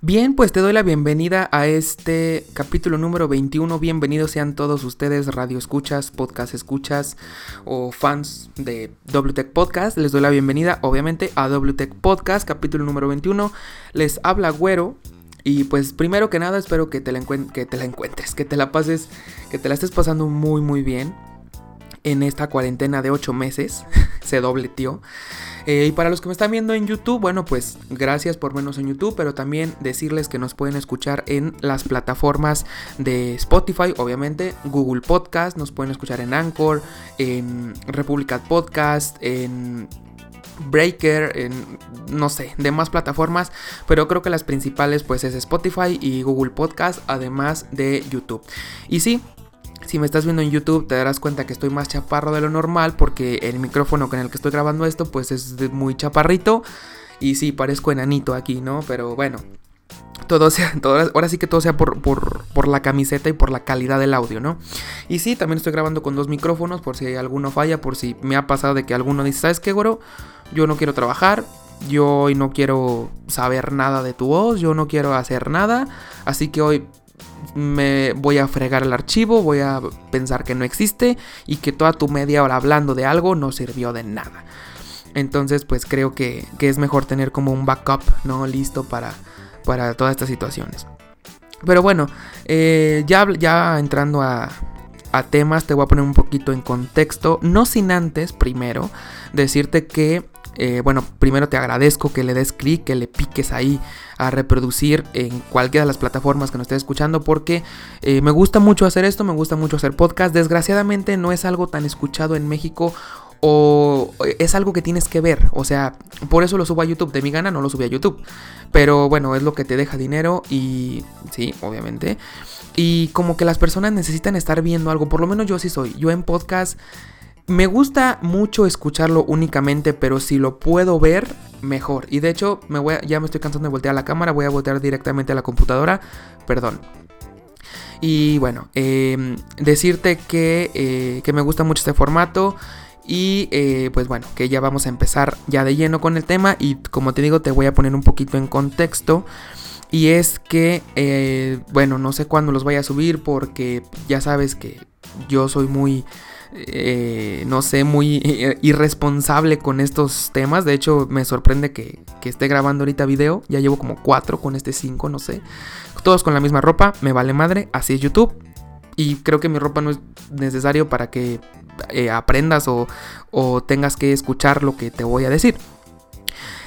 Bien, pues te doy la bienvenida a este capítulo número 21. Bienvenidos sean todos ustedes, radio escuchas, podcast escuchas o fans de WTech Podcast. Les doy la bienvenida, obviamente, a WTech Podcast, capítulo número 21. Les habla Güero. Y pues primero que nada espero que te, la que te la encuentres, que te la pases, que te la estés pasando muy muy bien en esta cuarentena de 8 meses. Se dobleteó. Eh, y para los que me están viendo en YouTube, bueno, pues gracias por vernos en YouTube, pero también decirles que nos pueden escuchar en las plataformas de Spotify, obviamente, Google Podcast, nos pueden escuchar en Anchor, en Republicat Podcast, en Breaker, en no sé, demás plataformas, pero creo que las principales pues es Spotify y Google Podcast, además de YouTube. Y sí, si me estás viendo en YouTube te darás cuenta que estoy más chaparro de lo normal porque el micrófono con el que estoy grabando esto pues es muy chaparrito y sí, parezco enanito aquí, ¿no? Pero bueno, todo sea, ahora sí que todo sea por, por, la camiseta y por la calidad del audio, ¿no? Y sí, también estoy grabando con dos micrófonos por si alguno falla, por si me ha pasado de que alguno dice, ¿sabes qué, güero? Yo no quiero trabajar, yo hoy no quiero saber nada de tu voz, yo no quiero hacer nada, así que hoy me voy a fregar el archivo, voy a pensar que no existe y que toda tu media hora hablando de algo no sirvió de nada. Entonces, pues creo que, es mejor tener como un backup, ¿no? Listo para, para todas estas situaciones. Pero bueno, eh, ya, ya entrando a, a temas, te voy a poner un poquito en contexto. No sin antes, primero, decirte que eh, bueno, primero te agradezco que le des clic, que le piques ahí a reproducir en cualquiera de las plataformas que nos estés escuchando porque eh, me gusta mucho hacer esto, me gusta mucho hacer podcast. Desgraciadamente no es algo tan escuchado en México o es algo que tienes que ver. O sea, por eso lo subo a YouTube. De mi gana no lo subí a YouTube. Pero bueno, es lo que te deja dinero y sí, obviamente. Y como que las personas necesitan estar viendo algo. Por lo menos yo sí soy. Yo en podcast me gusta mucho escucharlo únicamente, pero si lo puedo ver, mejor. Y de hecho, me voy ya me estoy cansando de voltear la cámara, voy a voltear directamente a la computadora. Perdón. Y bueno, em, decirte que, eh, que, me gusta mucho este formato. Y eh, pues bueno, que ya vamos a empezar ya de lleno con el tema. Y como te digo, te voy a poner un poquito en contexto. Y es que, eh, bueno, no sé cuándo los vaya a subir porque ya sabes que yo soy muy eh, no sé, muy irresponsable con estos temas. De hecho, me sorprende que, esté grabando ahorita video. Ya llevo como cuatro con este cinco, no sé. Todos con la misma ropa, me vale madre, así es YouTube. Y creo que mi ropa no es necesario para que eh, aprendas o, o tengas que escuchar lo que te voy a decir.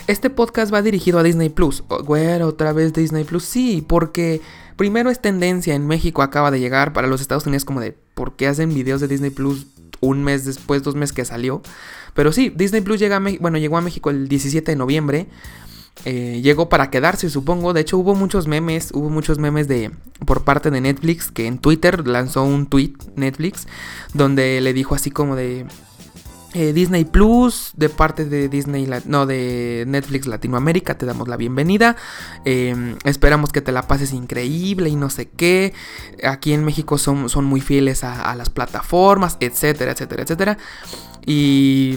Este podcast va dirigido a Disney Plus. Güero, otra vez Disney Plus. Sí, porque primero es tendencia en México, acaba de llegar. Para los Estados Unidos, como de por qué hacen videos de Disney Plus un mes después, dos meses que salió. Pero sí, Disney Plus llega bueno, llegó a México el 17 de noviembre. Eh, llegó para quedarse, supongo. De hecho, hubo muchos memes, hubo muchos memes de por parte de Netflix que en Twitter lanzó un tweet Netflix donde le dijo así como de eh, Disney Plus, de parte de Disney, no, de Netflix Latinoamérica, te damos la bienvenida. Em, esperamos que te la pases increíble y no sé qué. Aquí en México son, son muy fieles a, las plataformas, etcétera, etcétera, etcétera. Y,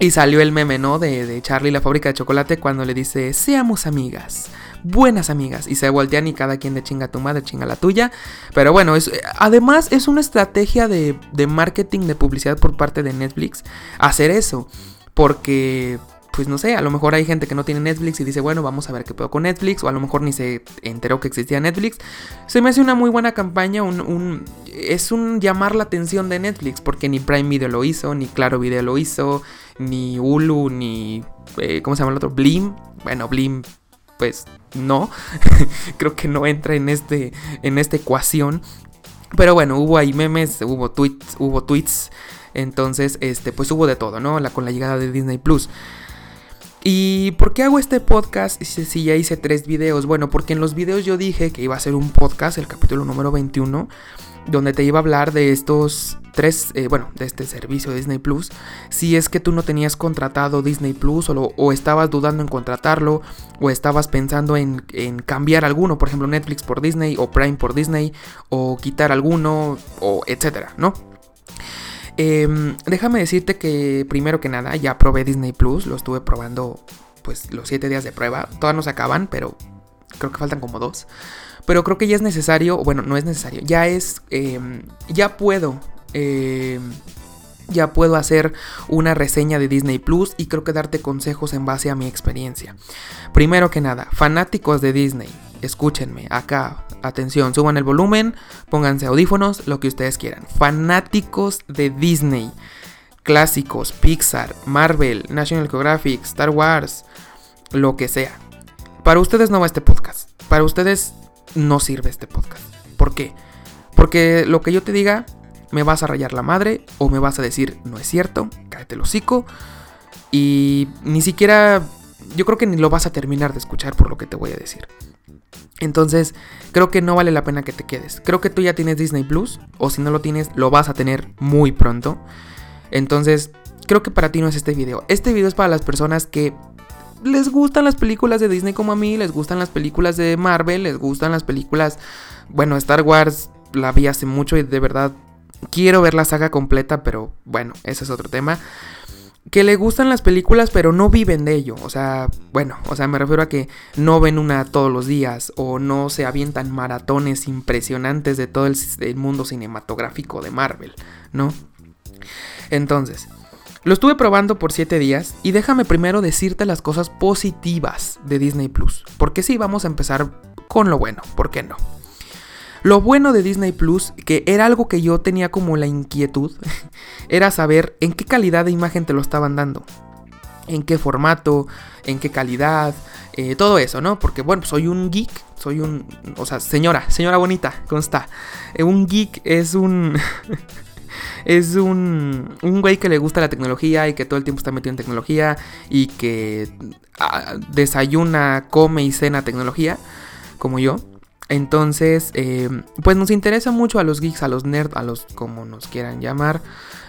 y salió el meme, ¿no? De, de Charlie la fábrica de chocolate cuando le dice, seamos amigas buenas amigas. Y se voltean y cada quien de chinga tu madre, chinga la tuya. Pero bueno, es, además es una estrategia de, de marketing, de publicidad por parte de Netflix hacer eso. Porque pues no sé, a lo mejor hay gente que no tiene Netflix y dice, bueno, vamos a ver qué puedo con Netflix, o a lo mejor ni se enteró que existía Netflix. Se me hace una muy buena campaña, un, es un llamar la atención de Netflix, porque ni Prime Video lo hizo, ni Claro Video lo hizo, ni Hulu, ni, eh, ¿cómo se llama el otro? Blim. Bueno, Blim pues no, creo que no entra en, este, en esta ecuación. Pero bueno, hubo ahí memes, hubo tweets, hubo tweets. Entonces, este, pues hubo de todo, ¿no? La, con la llegada de Disney Plus. ¿Y por qué hago este podcast si ya hice tres videos? Bueno, porque en los videos yo dije que iba a ser un podcast, el capítulo número 21 donde te iba a hablar de estos tres, eh, bueno, de este servicio Disney Plus. Si es que tú no tenías contratado Disney Plus o, o estabas dudando en contratarlo o estabas pensando en, cambiar alguno, por ejemplo Netflix por Disney o Prime por Disney o quitar alguno o etcétera, ¿no? Em, déjame decirte que primero que nada ya probé Disney Plus, lo estuve probando pues los 7 días de prueba, todas no se acaban, pero creo que faltan como dos. Pero creo que ya es necesario, bueno, no es necesario, ya es, em, ya puedo, em, ya puedo hacer una reseña de Disney Plus y creo que darte consejos en base a mi experiencia. Primero que nada, fanáticos de Disney, escúchenme acá, atención, suban el volumen, pónganse audífonos, lo que ustedes quieran. Fanáticos de Disney, clásicos, Pixar, Marvel, National Geographic, Star Wars, lo que sea. Para ustedes no va este podcast. Para ustedes no sirve este podcast. ¿Por qué? Porque lo que yo te diga, me vas a rayar la madre o me vas a decir, no es cierto, cállate el hocico. Y ni siquiera, yo creo que ni lo vas a terminar de escuchar por lo que te voy a decir. Entonces, creo que no vale la pena que te quedes. Creo que tú ya tienes Disney Plus, o si no lo tienes, lo vas a tener muy pronto. Entonces, creo que para ti no es este video. Este video es para las personas que les gustan las películas de Disney como a mí, les gustan las películas de Marvel, les gustan las películas, bueno, Star Wars la vi hace mucho y de verdad quiero ver la saga completa, pero bueno, ese es otro tema. Que le gustan las películas, pero no viven de ello. O sea, bueno, o sea, me refiero a que no ven una todos los días o no se avientan maratones impresionantes de todo el, el mundo cinematográfico de Marvel, ¿no? Entonces, lo estuve probando por 7 días y déjame primero decirte las cosas positivas de Disney Plus. Porque sí, vamos a empezar con lo bueno, ¿por qué no? Lo bueno de Disney Plus, que era algo que yo tenía como la inquietud, era saber en qué calidad de imagen te lo estaban dando. En qué formato, en qué calidad, eh, todo eso, ¿no? Porque bueno, soy un geek, soy un... O sea, señora, señora bonita, ¿cómo está? Eh, un geek es un... es un, un güey que le gusta la tecnología y que todo el tiempo está metido en tecnología y que ah, desayuna, come y cena tecnología, como yo. Entonces, eh, pues nos interesa mucho a los geeks, a los nerds, a los como nos quieran llamar.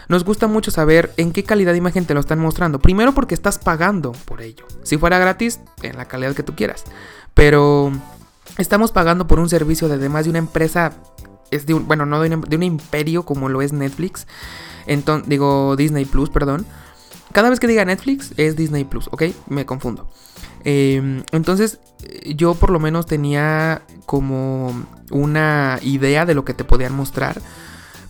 Nos gusta mucho saber en qué calidad de imagen te lo están mostrando. Primero porque estás pagando por ello. Si fuera gratis, en la calidad que tú quieras. Pero estamos pagando por un servicio de además de una empresa es de un, bueno, no de un, imperio como lo es Netflix. Entonces, digo Disney Plus, perdón. Cada vez que diga Netflix es Disney Plus, ¿ok? Me confundo. Em, entonces, yo por lo menos tenía como una idea de lo que te podían mostrar.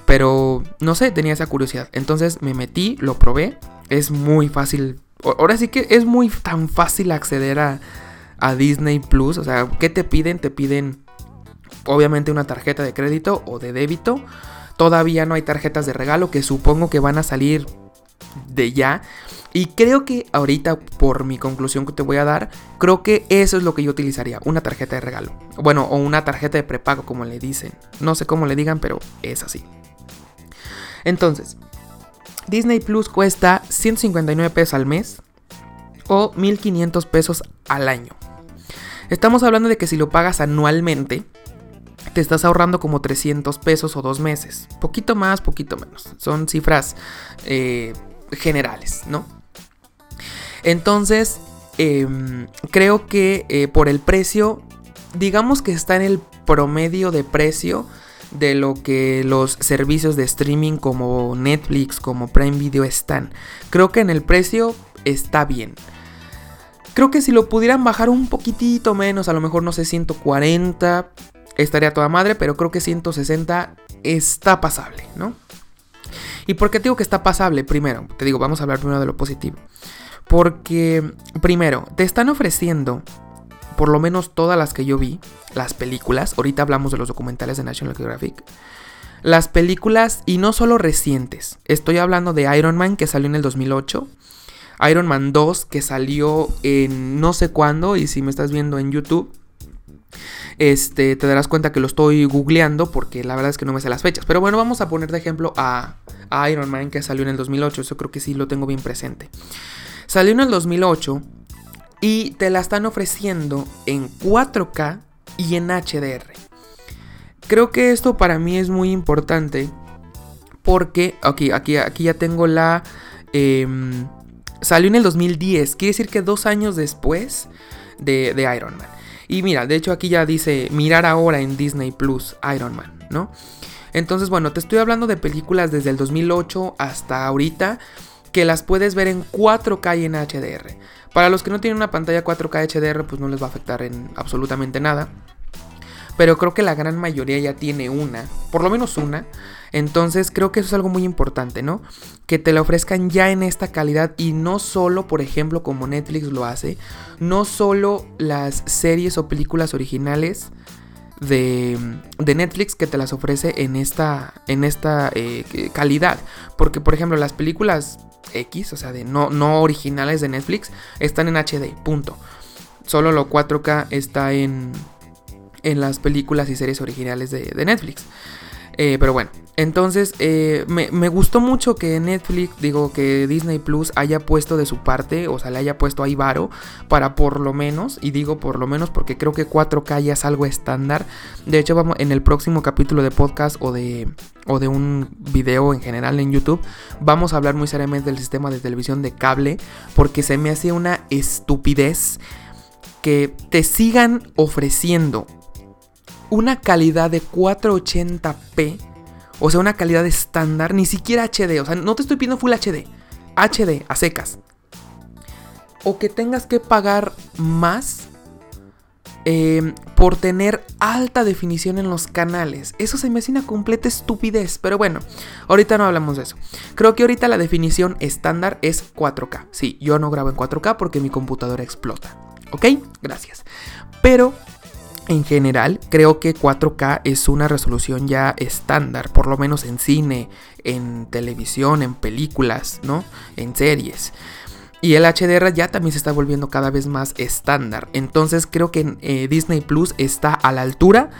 Pero no sé, tenía esa curiosidad. Entonces me metí, lo probé. Es muy fácil. Ahora sí que es muy tan fácil acceder a, a Disney Plus. O sea, ¿qué te piden? Te piden obviamente una tarjeta de crédito o de débito. Todavía no hay tarjetas de regalo que supongo que van a salir de ya. Y creo que ahorita, por mi conclusión que te voy a dar, creo que eso es lo que yo utilizaría, una tarjeta de regalo. Bueno, o una tarjeta de prepago, como le dicen. No sé cómo le digan, pero es así. Entonces, Disney Plus cuesta 159 pesos al mes o 1500 pesos al año. Estamos hablando de que si lo pagas anualmente, te estás ahorrando como 300 pesos o dos meses. Poquito más, poquito menos. Son cifras eh, generales, ¿no? Entonces, em, creo que eh, por el precio, digamos que está en el promedio de precio de lo que los servicios de streaming como Netflix, como Prime Video están. Creo que en el precio está bien. Creo que si lo pudieran bajar un poquitito menos, a lo mejor no sé, 140, estaría toda madre, pero creo que 160 está pasable, ¿no? ¿Y por qué te digo que está pasable? Primero, te digo, vamos a hablar primero de lo positivo. Porque, primero, te están ofreciendo, por lo menos todas las que yo vi, las películas, ahorita hablamos de los documentales de National Geographic, las películas, y no solo recientes, estoy hablando de Iron Man que salió en el 2008, Iron Man 2 que salió en no sé cuándo, y si me estás viendo en YouTube, este, te darás cuenta que lo estoy googleando porque la verdad es que no me sé las fechas. Pero bueno, vamos a poner de ejemplo a, Iron Man que salió en el 2008. Eso creo que sí lo tengo bien presente. Salió en el 2008 y te la están ofreciendo en 4K y en HDR. Creo que esto para mí es muy importante porque aquí, aquí, aquí ya tengo la... Em, salió en el 2010, quiere decir que dos años después de, de Iron Man. Y mira, de hecho aquí ya dice mirar ahora en Disney Plus Iron Man, ¿no? Entonces, bueno, te estoy hablando de películas desde el 2008 hasta ahorita. Que las puedes ver en 4K y en HDR. Para los que no tienen una pantalla 4K HDR, pues no les va a afectar en absolutamente nada. Pero creo que la gran mayoría ya tiene una, por lo menos una. Entonces creo que eso es algo muy importante, ¿no? Que te la ofrezcan ya en esta calidad y no solo, por ejemplo, como Netflix lo hace, no solo las series o películas originales de, Netflix que te las ofrece en esta, en esta eh, calidad. Porque, por ejemplo, las películas X, o sea, de no, no originales de Netflix, están en HD, punto. Solo lo 4K está en, en las películas y series originales de, Netflix. Eh, pero bueno, entonces eh, me, gustó mucho que Netflix, digo que Disney Plus haya puesto de su parte, o sea, le haya puesto ahí varo para por lo menos, y digo por lo menos porque creo que 4K ya es algo estándar. De hecho, vamos en el próximo capítulo de podcast o de, o de un video en general en YouTube, vamos a hablar muy seriamente del sistema de televisión de cable, porque se me hace una estupidez que te sigan ofreciendo una calidad de 480p, o sea, una calidad estándar, ni siquiera HD, o sea, no te estoy pidiendo Full HD, HD a secas. O que tengas que pagar más em, por tener alta definición en los canales. Eso se me hace una completa estupidez. Pero bueno, ahorita no hablamos de eso. Creo que ahorita la definición estándar es 4K. Sí, yo no grabo en 4K porque mi computadora explota. ¿Ok? Gracias. Pero en general, creo que 4K es una resolución ya estándar, por lo menos en cine, en televisión, en películas, ¿no? En series. Y el HDR ya también se está volviendo cada vez más estándar. Entonces creo que eh, Disney Plus está a la altura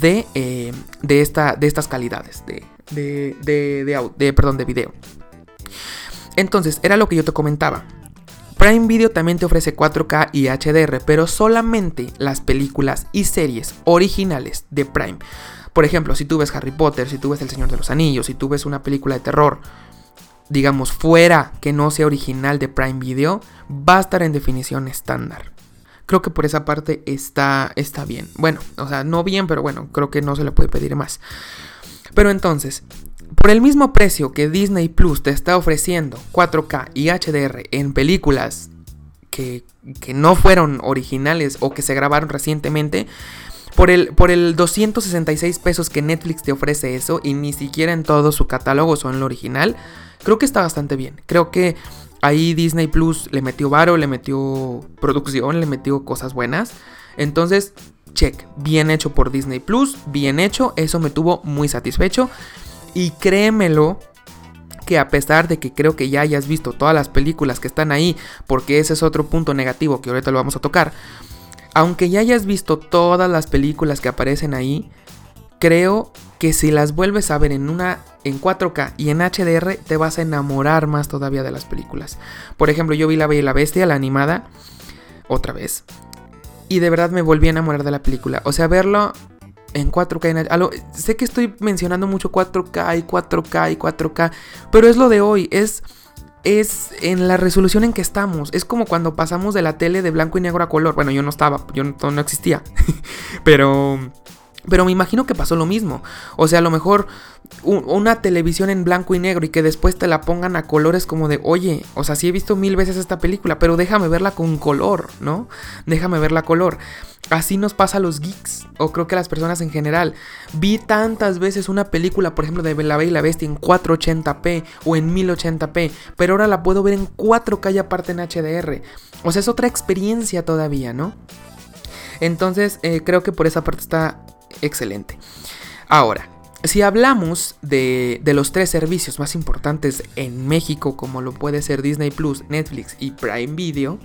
de, eh, de, esta, de estas calidades de, de, de, de, perdón, de video. Entonces, era lo que yo te comentaba. Prime Video también te ofrece 4K y HDR, pero solamente las películas y series originales de Prime. Por ejemplo, si tú ves Harry Potter, si tú ves El Señor de los Anillos, si tú ves una película de terror, digamos, fuera que no sea original de Prime Video, va a estar en definición estándar. Creo que por esa parte está, está bien. Bueno, o sea, no bien, pero bueno, creo que no se le puede pedir más. Pero entonces, por el mismo precio que Disney Plus te está ofreciendo 4K y HDR en películas que, no fueron originales o que se grabaron recientemente, por el, por el 266 pesos que Netflix te ofrece eso y ni siquiera en todo su catálogo son lo original, creo que está bastante bien. Creo que ahí Disney Plus le metió varo, le metió producción, le metió cosas buenas. Entonces, check, bien hecho por Disney Plus, bien hecho, eso me tuvo muy satisfecho. Y créemelo que a pesar de que creo que ya hayas visto todas las películas que están ahí, porque ese es otro punto negativo que ahorita lo vamos a tocar, aunque ya hayas visto todas las películas que aparecen ahí, creo que si las vuelves a ver en una en 4K y en HDR te vas a enamorar más todavía de las películas. Por ejemplo, yo vi La Bella y la Bestia, la animada, otra vez. Y de verdad me volví a enamorar de la película. O sea, verlo en 4K. sé que estoy mencionando mucho 4K y 4K y 4K, pero es lo de hoy, es, es en la resolución en que estamos. Es como cuando pasamos de la tele de blanco y negro a color. Bueno, yo no estaba, yo no, no existía, pero pero me imagino que pasó lo mismo. O sea, a lo mejor una televisión en blanco y negro y que después te la pongan a colores como de, oye, o sea, sí he visto mil veces esta película, pero déjame verla con color, ¿no? Déjame verla color. Así nos pasa a los geeks, o creo que a las personas en general. Vi tantas veces una película, por ejemplo, de La Bella y la Bestia en 480p o en 1080p, pero ahora la puedo ver en 4K y aparte en HDR. O sea, es otra experiencia todavía, ¿no? Entonces, eh, creo que por esa parte está excelente. Ahora, si hablamos de, los tres servicios más importantes en México, como lo puede ser Disney Plus, Netflix y Prime Video,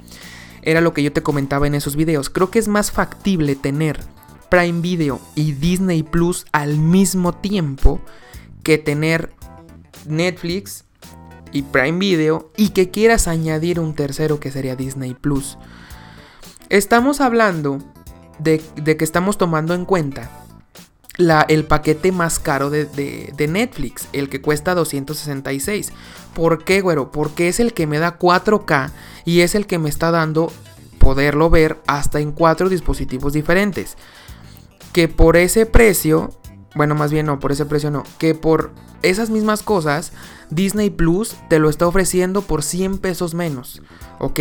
era lo que yo te comentaba en esos videos. Creo que es más factible tener Prime Video y Disney Plus al mismo tiempo que tener Netflix y Prime Video y que quieras añadir un tercero que sería Disney Plus. Estamos hablando de, que estamos tomando en cuenta la, el paquete más caro de, Netflix, el que cuesta 266. ¿Por qué, güero? Porque es el que me da 4K y es el que me está dando poderlo ver hasta en cuatro dispositivos diferentes. Que por ese precio bueno, más bien no, por ese precio no, que por esas mismas cosas, Disney Plus te lo está ofreciendo por 100 pesos menos, ¿ok?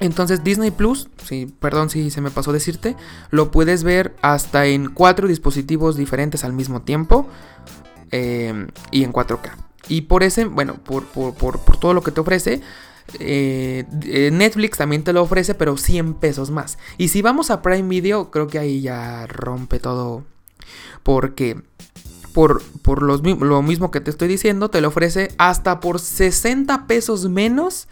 Entonces Disney Plus, sí, perdón si se me pasó decirte, lo puedes ver hasta en cuatro dispositivos diferentes al mismo tiempo eh, y en 4K. Y por ese, bueno, por, todo lo que te ofrece, eh, eh, Netflix también te lo ofrece, pero 100 pesos más. Y si vamos a Prime Video, creo que ahí ya rompe todo. Porque por, por lo mismo que te estoy diciendo, te lo ofrece hasta por 60 pesos menos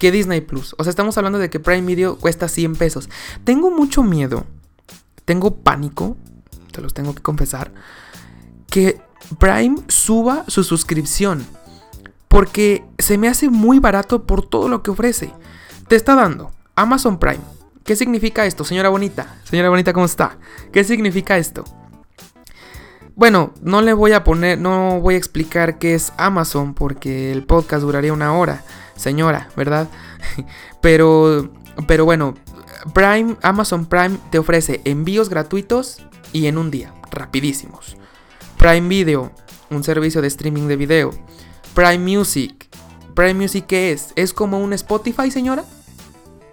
que Disney Plus. O sea, estamos hablando de que Prime Video cuesta 100 pesos. Tengo mucho miedo, tengo pánico, te los tengo que confesar, que Prime suba su suscripción. Porque se me hace muy barato por todo lo que ofrece. Te está dando Amazon Prime. ¿Qué significa esto, señora bonita? Señora bonita, ¿cómo está? ¿Qué significa esto? Bueno, no le voy a poner, no voy a explicar qué es Amazon porque el podcast duraría una hora señora, ¿verdad? pero, pero bueno, Prime, Amazon Prime te ofrece envíos gratuitos y en un día, rapidísimos. Prime Video, un servicio de streaming de video. Prime Music. Prime Music, ¿qué es? Es como un Spotify, señora,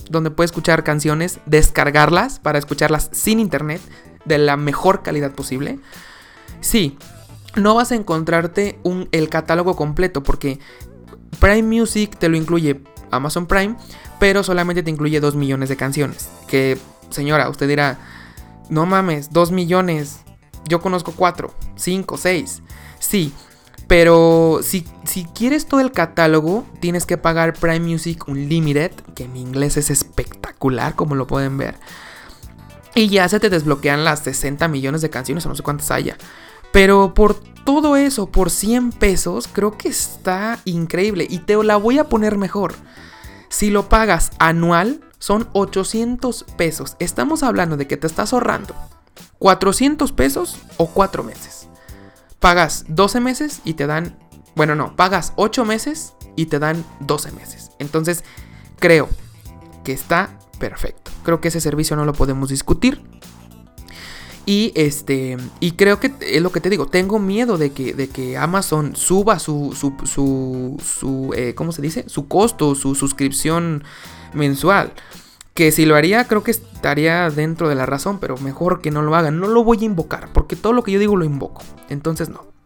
donde puedes escuchar canciones, descargarlas para escucharlas sin internet, de la mejor calidad posible. Sí, no vas a encontrarte un, el catálogo completo porque Prime Music te lo incluye Amazon Prime, pero solamente te incluye 2 millones de canciones. Que, señora, usted dirá, no mames, 2 millones. Yo conozco 4, 5, 6. Sí, pero si, si, quieres todo el catálogo, tienes que pagar Prime Music Unlimited, que en inglés es espectacular, como lo pueden ver. Y ya se te desbloquean las 60 millones de canciones, o no sé cuántas haya. Pero por todo eso, por 100 pesos, creo que está increíble. Y te la voy a poner mejor. Si lo pagas anual, son 800 pesos. Estamos hablando de que te estás ahorrando 400 pesos o 4 meses. Pagas 12 meses y te dan... Bueno, no, pagas 8 meses y te dan 12 meses. Entonces, creo que está perfecto. Creo que ese servicio no lo podemos discutir. Y este. Y creo que es lo que te digo. Tengo miedo de que, de que Amazon suba su. su. su. eh, ¿Cómo se dice? Su costo, su suscripción mensual. Que si lo haría, creo que estaría dentro de la razón. Pero mejor que no lo hagan. No lo voy a invocar. Porque todo lo que yo digo lo invoco. Entonces no.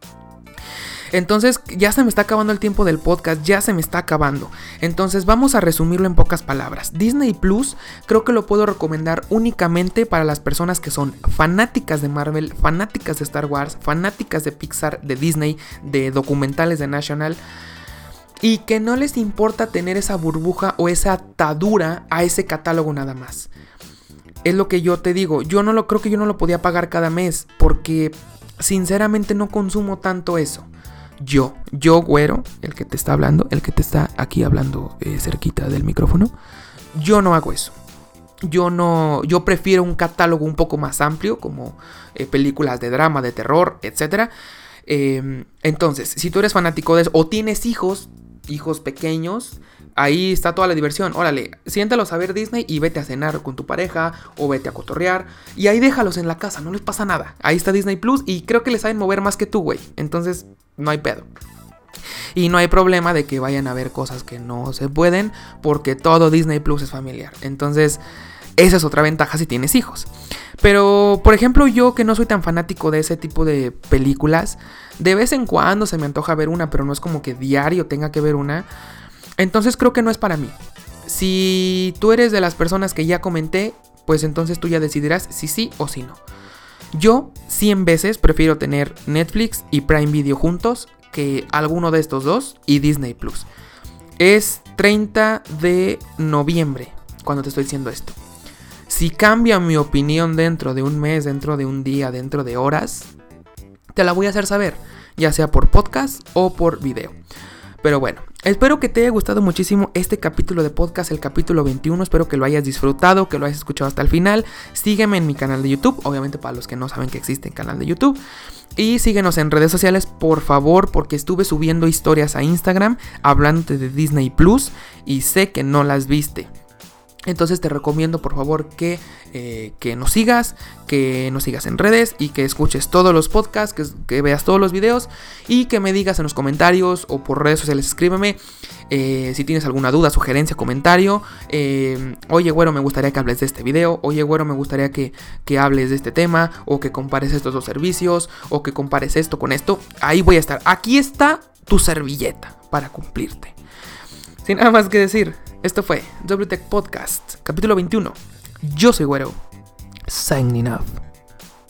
Entonces ya se me está acabando el tiempo del podcast, ya se me está acabando. Entonces vamos a resumirlo en pocas palabras. Disney Plus creo que lo puedo recomendar únicamente para las personas que son fanáticas de Marvel, fanáticas de Star Wars, fanáticas de Pixar, de Disney, de documentales de National. Y que no les importa tener esa burbuja o esa atadura a ese catálogo nada más. Es lo que yo te digo. Yo no lo creo que yo no lo podía pagar cada mes. Porque sinceramente no consumo tanto eso yo, yo güero, el que te está hablando, el que te está aquí hablando eh, cerquita del micrófono, yo no hago eso. Yo no, yo prefiero un catálogo un poco más amplio, como eh, películas de drama, de terror, etc. Em, entonces, si tú eres fanático de eso, o tienes hijos, hijos pequeños, ahí está toda la diversión. Órale, siéntalos a ver Disney y vete a cenar con tu pareja o vete a cotorrear. Y ahí déjalos en la casa, no les pasa nada. Ahí está Disney Plus y creo que les saben mover más que tú, güey. Entonces, no hay pedo. Y no hay problema de que vayan a ver cosas que no se pueden porque todo Disney Plus es familiar. Entonces, esa es otra ventaja si tienes hijos. Pero, por ejemplo, yo que no soy tan fanático de ese tipo de películas, de vez en cuando se me antoja ver una, pero no es como que diario tenga que ver una. Entonces creo que no es para mí. Si tú eres de las personas que ya comenté, pues entonces tú ya decidirás si sí o si no. Yo 100 veces prefiero tener Netflix y Prime Video juntos que alguno de estos dos y Disney Plus. Es 30 de noviembre cuando te estoy diciendo esto. Si cambia mi opinión dentro de un mes, dentro de un día, dentro de horas, te la voy a hacer saber, ya sea por podcast o por video. Pero bueno, espero que te haya gustado muchísimo este capítulo de podcast, el capítulo 21. Espero que lo hayas disfrutado, que lo hayas escuchado hasta el final. Sígueme en mi canal de YouTube, obviamente para los que no saben que existe el canal de YouTube. Y síguenos en redes sociales, por favor, porque estuve subiendo historias a Instagram hablando de Disney Plus y sé que no las viste. Entonces te recomiendo por favor que, eh, que, nos sigas, que nos sigas en redes y que escuches todos los podcasts, que, veas todos los videos y que me digas en los comentarios o por redes sociales, escríbeme eh, si tienes alguna duda, sugerencia, comentario. Eh, oye, güero, me gustaría que hables de este video. Oye, güero, me gustaría que, que hables de este tema o que compares estos dos servicios o que compares esto con esto. Ahí voy a estar. Aquí está tu servilleta para cumplirte. Sin nada más que decir, esto fue WTech Podcast, capítulo 21. Yo soy Güero. Signing off.